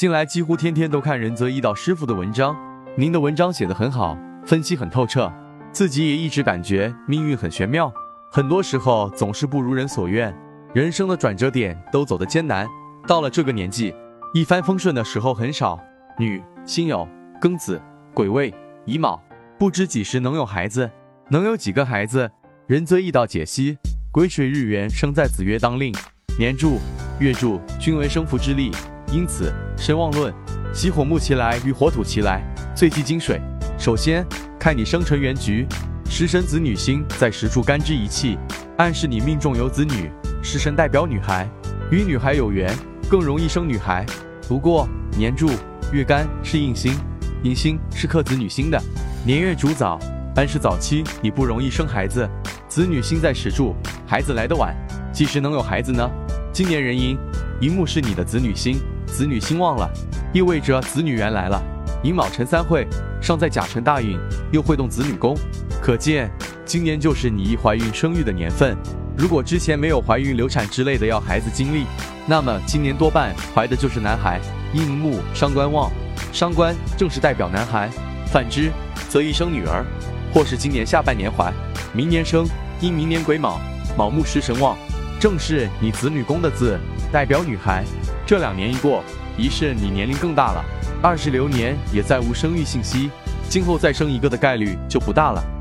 近来几乎天天都看仁泽一道师傅的文章，您的文章写得很好，分析很透彻，自己也一直感觉命运很玄妙，很多时候总是不如人所愿，人生的转折点都走得艰难。到了这个年纪，一帆风顺的时候很少。女辛酉庚子癸未乙卯，不知几时能有孩子，能有几个孩子？仁泽易道解析：癸水日元生在子月当令，年柱、月柱均为生福之力，因此身旺论，喜火木其来与火土其来，最忌金水。首先看你生辰元局，食神子女星在时柱干支一气，暗示你命中有子女，食神代表女孩，与女孩有缘。更容易生女孩，不过年柱月干是印星，印星是克子女星的，年月主早，暗示早期你不容易生孩子。子女星在时柱，孩子来得晚，几时能有孩子呢？今年壬寅，寅木是你的子女星，子女兴旺了，意味着子女缘来了。寅卯辰三会，尚在甲辰大运，又会动子女宫，可见今年就是你一怀孕生育的年份。如果之前没有怀孕、流产之类的要孩子经历，那么今年多半怀的就是男孩。阴木伤官旺，伤官正是代表男孩，反之则一生女儿，或是今年下半年怀，明年生。因明年癸卯，卯木食神旺，正是你子女宫的字，代表女孩。这两年一过，一是你年龄更大了，二是流年也再无生育信息，今后再生一个的概率就不大了。